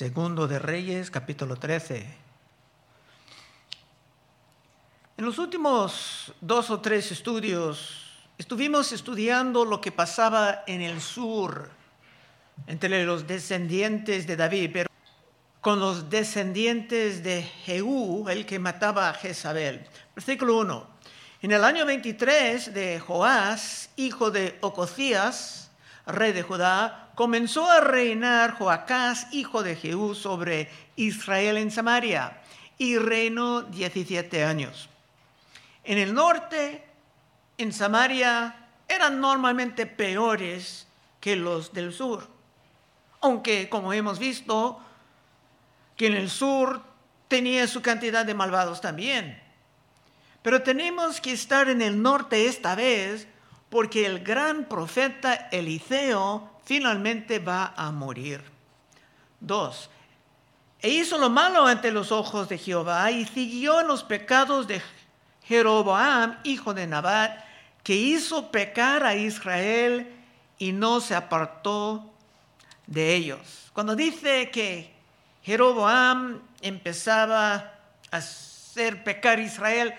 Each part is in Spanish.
Segundo de Reyes, capítulo 13. En los últimos dos o tres estudios estuvimos estudiando lo que pasaba en el sur entre los descendientes de David, pero con los descendientes de Jehú, el que mataba a Jezabel. Versículo 1. En el año 23 de Joás, hijo de Ococías, rey de Judá, comenzó a reinar Joacás, hijo de Jehú, sobre Israel en Samaria, y reinó 17 años. En el norte, en Samaria, eran normalmente peores que los del sur, aunque, como hemos visto, que en el sur tenía su cantidad de malvados también. Pero tenemos que estar en el norte esta vez porque el gran profeta Eliseo finalmente va a morir. Dos, e hizo lo malo ante los ojos de Jehová y siguió los pecados de Jeroboam, hijo de Nabat, que hizo pecar a Israel y no se apartó de ellos. Cuando dice que Jeroboam empezaba a hacer pecar a Israel,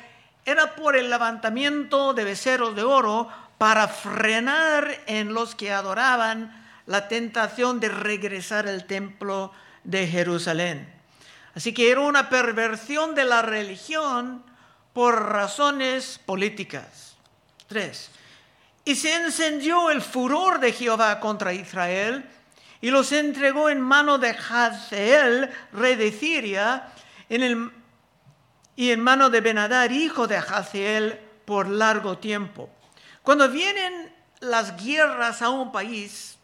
era por el levantamiento de becerros de oro para frenar en los que adoraban la tentación de regresar al templo de Jerusalén. Así que era una perversión de la religión por razones políticas. Tres. Y se encendió el furor de Jehová contra Israel y los entregó en mano de Hazael, rey de Siria, y en mano de Benadar, hijo de Hazael, por largo tiempo. Cuando vienen las guerras a un país,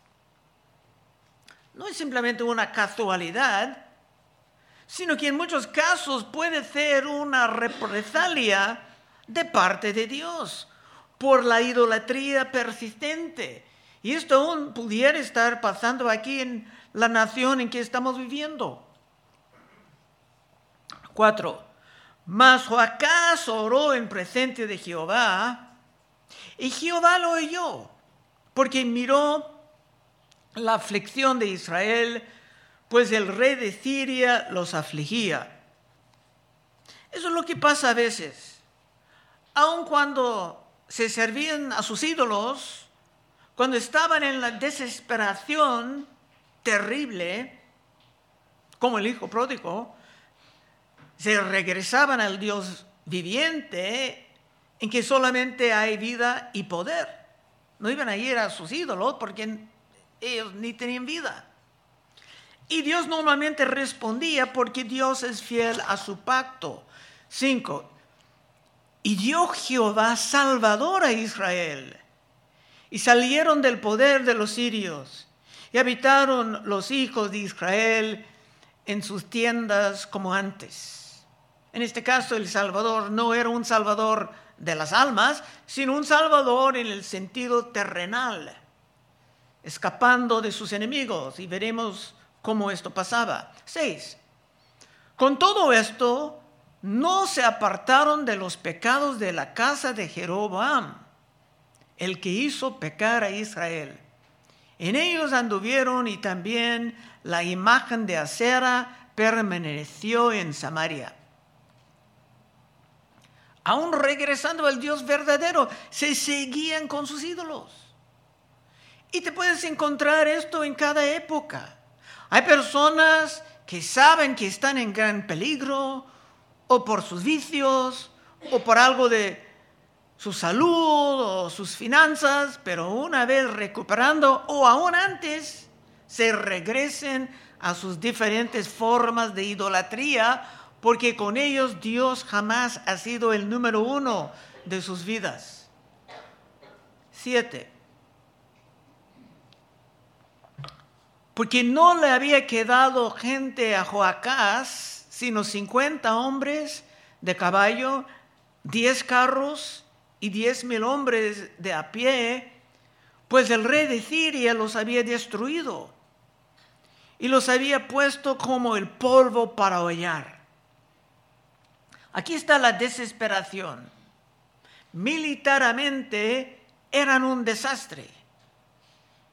no es simplemente una casualidad, sino que en muchos casos puede ser una represalia de parte de Dios por la idolatría persistente y esto aún pudiera estar pasando aquí en la nación en que estamos viviendo. Cuatro. Mas Joacás oró en presente de Jehová y Jehová lo oyó porque miró la aflicción de Israel, pues el rey de Siria los afligía. Eso es lo que pasa a veces. Aun cuando se servían a sus ídolos, cuando estaban en la desesperación terrible, como el hijo pródigo, se regresaban al Dios viviente en que solamente hay vida y poder. No iban a ir a sus ídolos porque ellos ni tenían vida. Y Dios normalmente respondía porque Dios es fiel a su pacto. Cinco. Y dio Jehová salvador a Israel y salieron del poder de los sirios y habitaron los hijos de Israel en sus tiendas como antes. En este caso el Salvador no era un Salvador de las almas, sino un Salvador en el sentido terrenal, escapando de sus enemigos. Y veremos cómo esto pasaba. Seis. Con todo esto, no se apartaron de los pecados de la casa de Jeroboam el que hizo pecar a Israel. En ellos anduvieron y también la imagen de acera permaneció en Samaria. Aún regresando al Dios verdadero, se seguían con sus ídolos. Y te puedes encontrar esto en cada época. Hay personas que saben que están en gran peligro, o por sus vicios, o por algo de su salud o sus finanzas, pero una vez recuperando o aún antes, se regresen a sus diferentes formas de idolatría, porque con ellos Dios jamás ha sido el número uno de sus vidas. Siete. Porque no le había quedado gente a Joacás, sino 50 hombres de caballo, 10 carros y diez mil hombres de a pie, pues el rey de Siria los había destruido y los había puesto como el polvo para hollar. Aquí está la desesperación. Militarmente eran un desastre.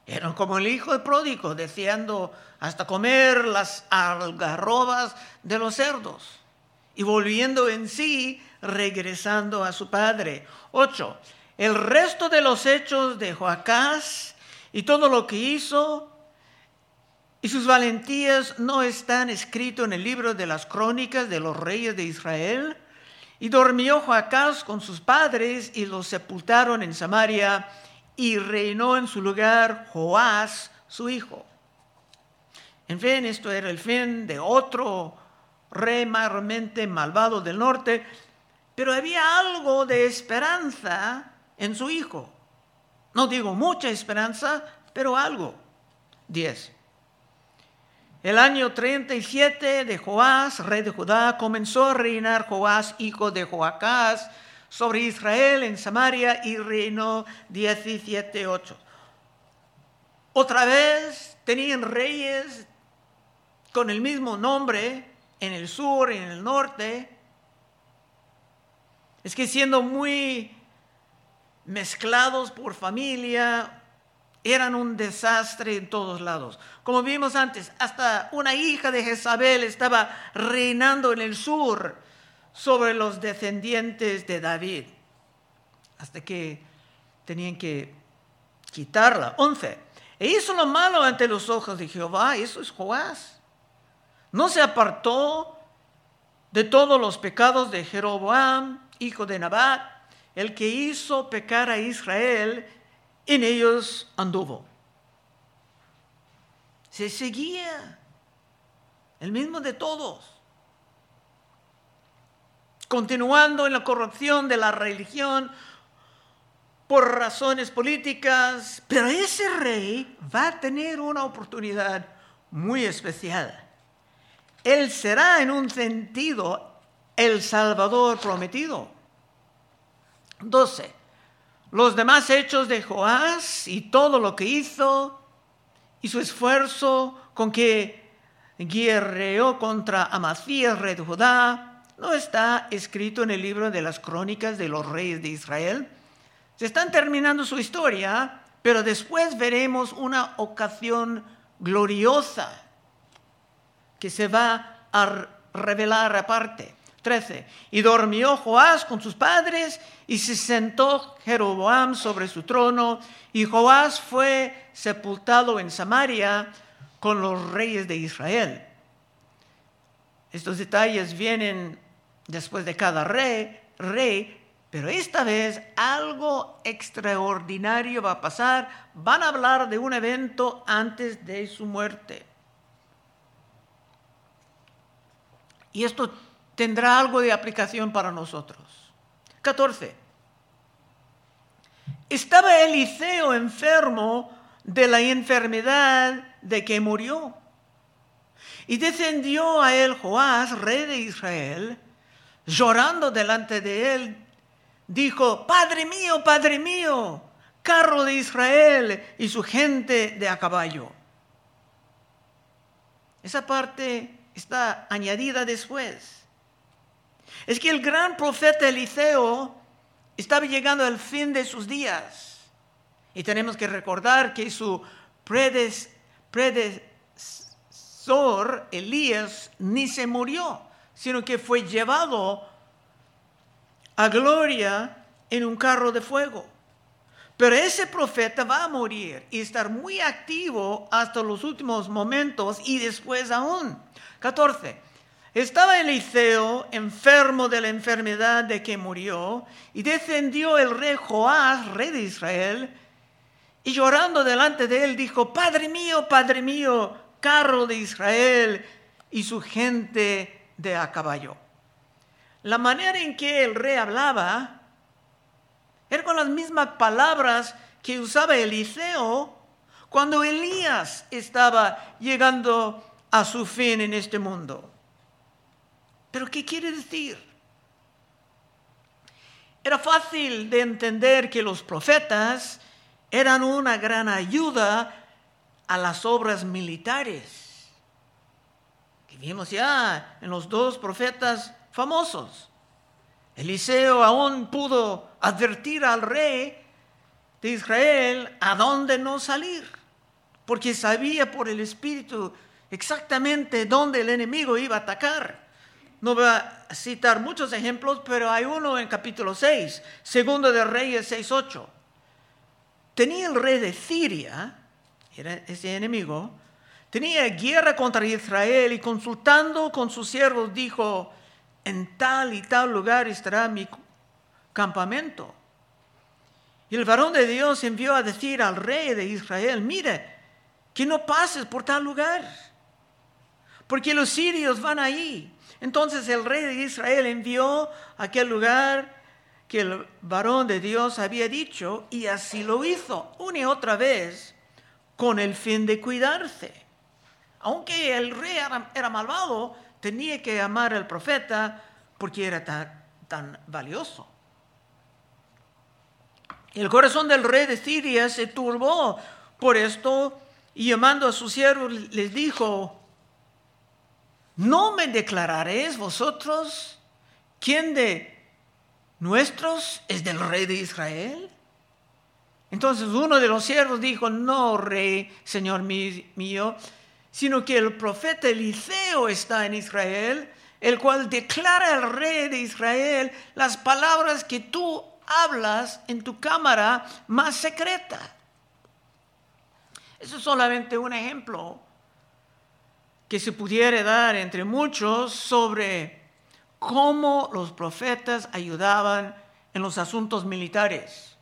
Eran como el hijo pródigo, deseando hasta comer las algarrobas de los cerdos y volviendo en sí, regresando a su padre. 8. El resto de los hechos de Joacás y todo lo que hizo y sus valentías no están escritos en el libro de las crónicas de los reyes de Israel. Y durmió Joacás con sus padres y los sepultaron en Samaria y reinó en su lugar Joás, su hijo. En fin, esto era el fin de otro rey mayormente malvado del norte, pero había algo de esperanza en su hijo. No digo mucha esperanza, pero algo. 10. El año 37 de Joás, rey de Judá, comenzó a reinar Joás, hijo de Joacás, sobre Israel en Samaria y reinó 17, 8. Otra vez tenían reyes con el mismo nombre en el sur, en el norte. Es que siendo muy mezclados por familia, eran un desastre en todos lados. Como vimos antes, hasta una hija de Jezabel estaba reinando en el sur sobre los descendientes de David, hasta que tenían que quitarla. 11. E hizo lo malo ante los ojos de Jehová, eso es Joás. No se apartó de todos los pecados de Jeroboam, hijo de Nabat, el que hizo pecar a Israel, en ellos anduvo. Se seguía, el mismo de todos continuando en la corrupción de la religión por razones políticas, pero ese rey va a tener una oportunidad muy especial. Él será en un sentido el Salvador prometido. 12. Los demás hechos de Joás y todo lo que hizo y su esfuerzo con que guerreó contra Amasías, rey de Judá, no está escrito en el libro de las crónicas de los reyes de Israel. Se están terminando su historia, pero después veremos una ocasión gloriosa que se va a revelar aparte. 13. Y dormió Joás con sus padres y se sentó Jeroboam sobre su trono y Joás fue sepultado en Samaria con los reyes de Israel. Estos detalles vienen después de cada rey, rey, pero esta vez algo extraordinario va a pasar. Van a hablar de un evento antes de su muerte. Y esto tendrá algo de aplicación para nosotros. 14. Estaba Eliseo enfermo de la enfermedad de que murió. Y descendió a él Joás, rey de Israel, llorando delante de él, dijo, Padre mío, Padre mío, carro de Israel y su gente de a caballo. Esa parte está añadida después. Es que el gran profeta Eliseo estaba llegando al fin de sus días. Y tenemos que recordar que su predecesor, Elías, ni se murió sino que fue llevado a gloria en un carro de fuego. Pero ese profeta va a morir y estar muy activo hasta los últimos momentos y después aún. 14. Estaba Eliseo enfermo de la enfermedad de que murió y descendió el rey Joás, rey de Israel, y llorando delante de él dijo, Padre mío, Padre mío, carro de Israel y su gente de a caballo. La manera en que el rey hablaba era con las mismas palabras que usaba Eliseo cuando Elías estaba llegando a su fin en este mundo. Pero ¿qué quiere decir? Era fácil de entender que los profetas eran una gran ayuda a las obras militares vimos ya en los dos profetas famosos. Eliseo aún pudo advertir al rey de Israel a dónde no salir. porque sabía por el Espíritu exactamente dónde el enemigo iba a atacar. No voy a citar muchos ejemplos, pero hay uno en capítulo 6, segundo de Reyes 6.8. Tenía el rey de Siria, era ese enemigo, tenía guerra contra Israel y consultando con sus siervos dijo, en tal y tal lugar estará mi campamento. Y el varón de Dios envió a decir al rey de Israel, mire, que no pases por tal lugar, porque los sirios van ahí. Entonces el rey de Israel envió a aquel lugar que el varón de Dios había dicho y así lo hizo una y otra vez con el fin de cuidarse. Aunque el rey era, malvado, tenía que amar al profeta porque era tan, tan valioso. El corazón del rey de Siria se turbó por esto y llamando a sus siervos les dijo, ¿no me declararéis vosotros quién de nuestros es del rey de Israel? Entonces uno de los siervos dijo, no, rey, señor mío, sino que el profeta Eliseo está en Israel, el cual declara al rey de Israel las palabras que tú hablas en tu cámara más secreta. Eso es solamente un ejemplo que se pudiera dar entre muchos sobre cómo los profetas ayudaban en los asuntos militares.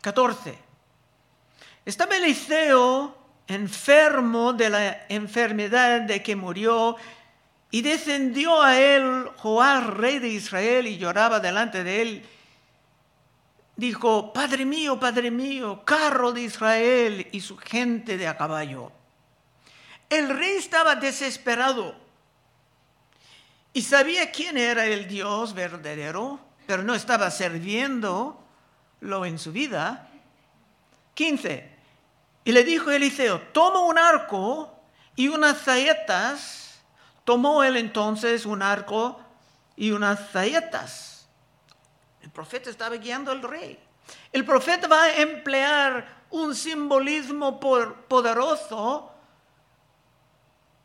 14. Estaba Eliseo enfermo de la enfermedad de que murió y descendió a él Joás, rey de Israel, y lloraba delante de él dijo, Padre mío, Padre mío, carro de Israel y su gente de a caballo. El rey estaba desesperado y sabía quién era el Dios verdadero, pero no estaba sirviéndolo en su vida. 15. Y le dijo Eliseo, toma un arco y unas saetas. Tomó él entonces un arco y unas saetas el profeta estaba guiando al rey. El profeta va a emplear un simbolismo poderoso.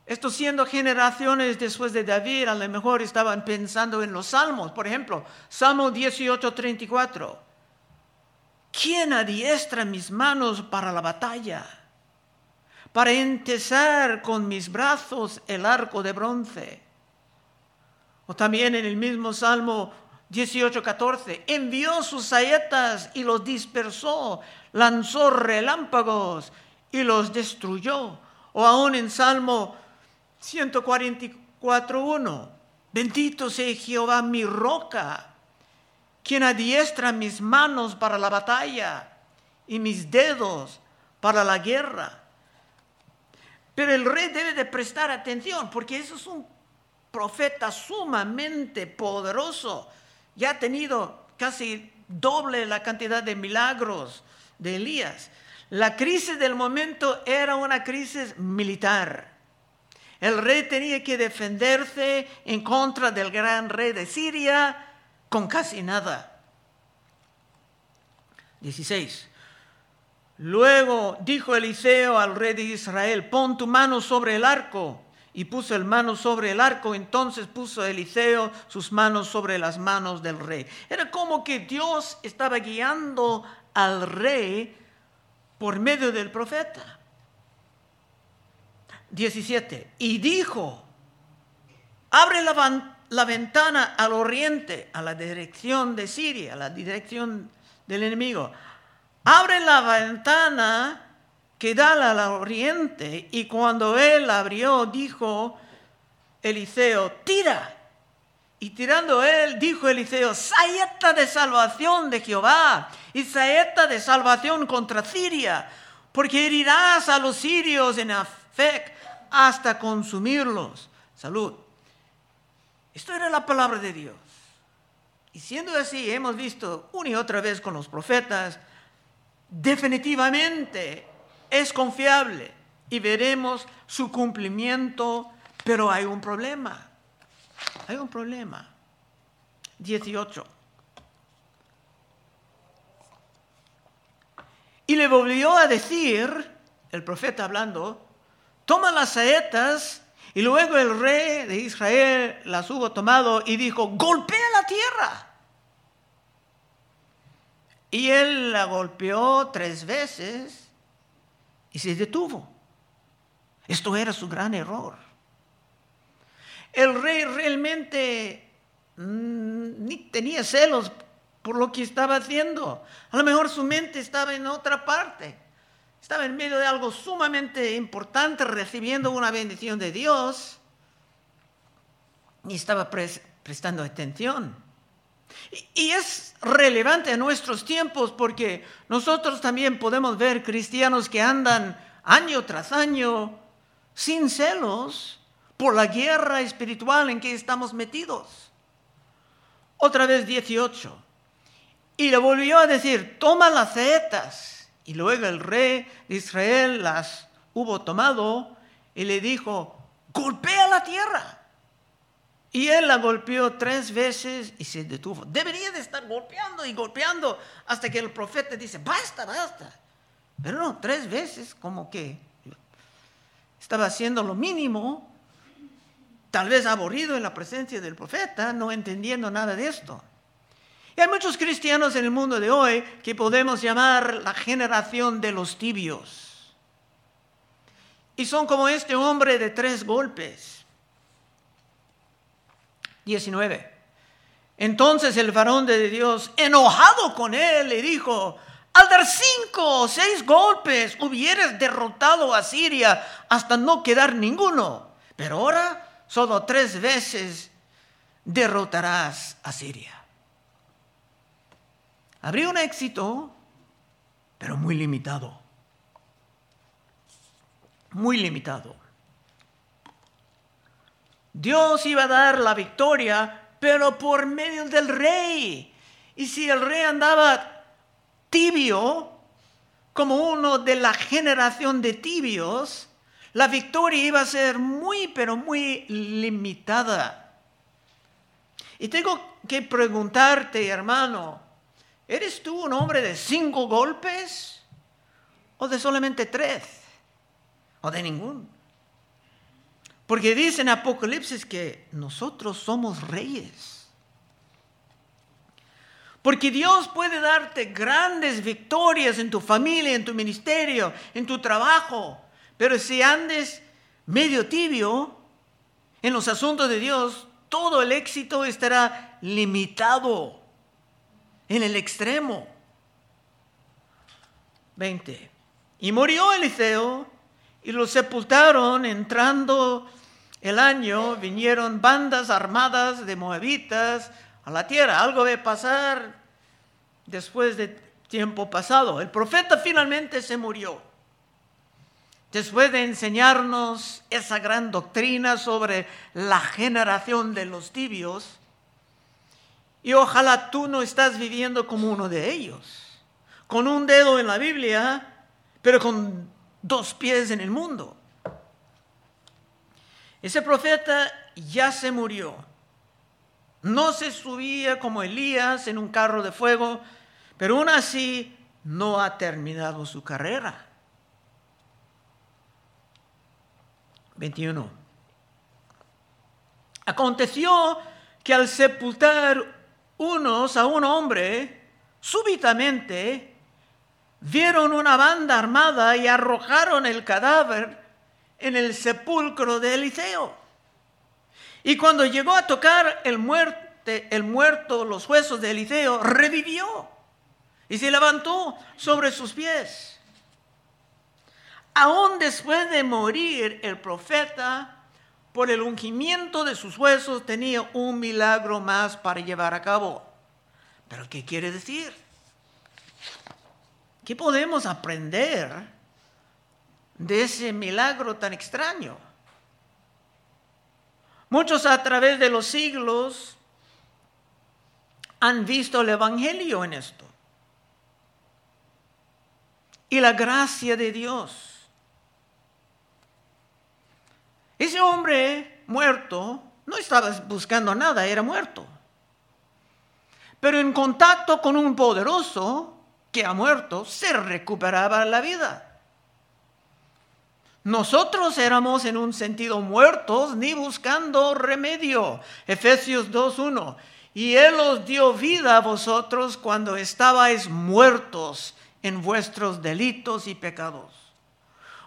Esto siendo generaciones después de David, a lo mejor estaban pensando en los salmos. Por ejemplo, Salmo 18, 34. ¿Quién adiestra mis manos para la batalla? Para entesar con mis brazos el arco de bronce. O también en el mismo Salmo 18:14, envió sus saetas y los dispersó, lanzó relámpagos y los destruyó. O aún en Salmo 144:1, bendito sea Jehová mi roca, quien adiestra mis manos para la batalla y mis dedos para la guerra. Pero el rey debe de prestar atención porque eso es un profeta sumamente poderoso ya ha tenido casi doble la cantidad de milagros de Elías. La crisis del momento era una crisis militar. El rey tenía que defenderse en contra del gran rey de Siria con casi nada. 16. Luego dijo Eliseo al rey de Israel, pon tu mano sobre el arco y puso el mano sobre el arco, entonces puso Eliseo sus manos sobre las manos del rey. Era como que Dios estaba guiando al rey por medio del profeta. 17. Y dijo, abre la, la ventana al oriente, a la dirección de Siria, a la dirección del enemigo. Abre la ventana que da al oriente. Y cuando él abrió, dijo Eliseo, tira. Y tirando él, dijo Eliseo, saeta de salvación de Jehová y saeta de salvación contra Siria, porque herirás a los sirios en Afec hasta consumirlos. Salud. Esto era la palabra de Dios. Y siendo así, hemos visto una y otra vez con los profetas, definitivamente es confiable y veremos su cumplimiento, pero hay un problema. Hay un problema. 18. Y le volvió a decir, el profeta hablando, toma las saetas y luego el rey de Israel las hubo tomado y dijo, golpea la tierra. Y él la golpeó tres veces y se detuvo. Esto era su gran error. El rey realmente mm, ni tenía celos por lo que estaba haciendo. A lo mejor su mente estaba en otra parte. Estaba en medio de algo sumamente importante, recibiendo una bendición de Dios. Y estaba prestando atención. Y, es relevante en nuestros tiempos porque nosotros también podemos ver cristianos que andan año tras año sin celos por la guerra espiritual en que estamos metidos. Otra vez 18. Y le volvió a decir, toma las setas. Y luego el rey de Israel las hubo tomado y le dijo, golpea la tierra. Y él la golpeó tres veces y se detuvo. Debería de estar golpeando y golpeando hasta que el profeta dice, basta, basta. Pero no, tres veces como que estaba haciendo lo mínimo, tal vez aburrido en la presencia del profeta, no entendiendo nada de esto. Hay muchos cristianos en el mundo de hoy que podemos llamar la generación de los tibios. Y son como este hombre de tres golpes. 19. Entonces el varón de Dios, enojado con él, le dijo, al dar cinco o seis golpes hubieras derrotado a Siria hasta no quedar ninguno. Pero ahora solo tres veces derrotarás a Siria. Habría un éxito, pero muy limitado. Muy limitado. Dios iba a dar la victoria, pero por medio del rey. Y si el rey andaba tibio, como uno de la generación de tibios, la victoria iba a ser muy, pero muy limitada. Y tengo que preguntarte, hermano, ¿Eres tú un hombre de cinco golpes o de solamente tres? ¿O de ninguno? Porque dice en Apocalipsis que nosotros somos reyes. Porque Dios puede darte grandes victorias en tu familia, en tu ministerio, en tu trabajo. Pero si andes medio tibio en los asuntos de Dios, todo el éxito estará limitado en el extremo. 20. Y murió Eliseo y lo sepultaron entrando el año, vinieron bandas armadas de moabitas a la tierra. Algo de pasar después de tiempo pasado. El profeta finalmente se murió. Después de enseñarnos esa gran doctrina sobre la generación de los tibios, y ojalá tú no estás viviendo como uno de ellos, con un dedo en la Biblia, pero con dos pies en el mundo. Ese profeta ya se murió. No se subía como Elías en un carro de fuego, pero aún así no ha terminado su carrera. 21. Aconteció que al sepultar unos a un hombre, súbitamente vieron una banda armada y arrojaron el cadáver en el sepulcro de Eliseo. Y cuando llegó a tocar el, muerte, el muerto los huesos de Eliseo, revivió y se levantó sobre sus pies. Aún después de morir el profeta, por el ungimiento de sus huesos tenía un milagro más para llevar a cabo. ¿Pero qué quiere decir? ¿Qué podemos aprender de ese milagro tan extraño? Muchos a través de los siglos han visto el Evangelio en esto. Y la gracia de Dios. Ese hombre muerto no estaba buscando nada, era muerto. Pero en contacto con un poderoso que ha muerto, se recuperaba la vida. Nosotros éramos en un sentido muertos ni buscando remedio. Efesios 2.1. Y Él os dio vida a vosotros cuando estabais muertos en vuestros delitos y pecados.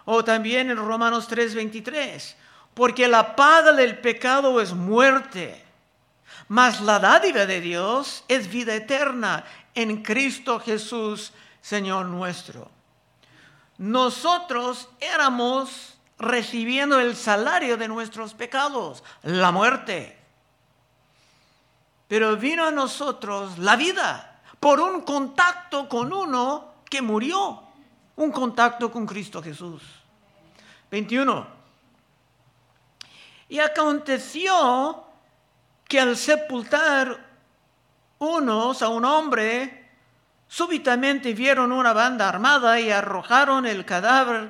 O también en Romanos 3:23, porque la paga del pecado es muerte, mas la dádiva de Dios es vida eterna en Cristo Jesús, Señor nuestro. Nosotros éramos recibiendo el salario de nuestros pecados, la muerte. Pero vino a nosotros la vida por un contacto con uno que murió, un contacto con Cristo Jesús. 21. Y aconteció que al sepultar unos a un hombre, súbitamente vieron una banda armada y arrojaron el cadáver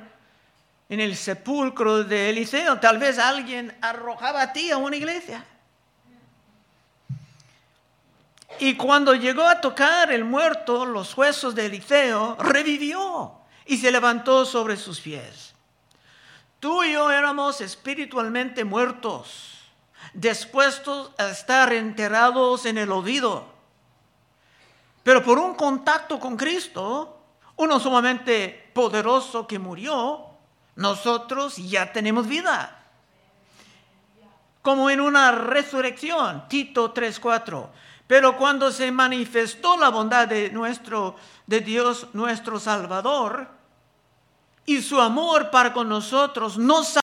en el sepulcro de Eliseo. Tal vez alguien arrojaba a ti a una iglesia. Y cuando llegó a tocar el muerto los huesos de Eliseo, revivió y se levantó sobre sus pies. Tú y yo éramos espiritualmente muertos, dispuestos a estar enterrados en el olvido. Pero por un contacto con Cristo, uno sumamente poderoso que murió, nosotros ya tenemos vida. Como en una resurrección, Tito 3:4. Pero cuando se manifestó la bondad de nuestro de Dios nuestro Salvador y su amor para con nosotros, nos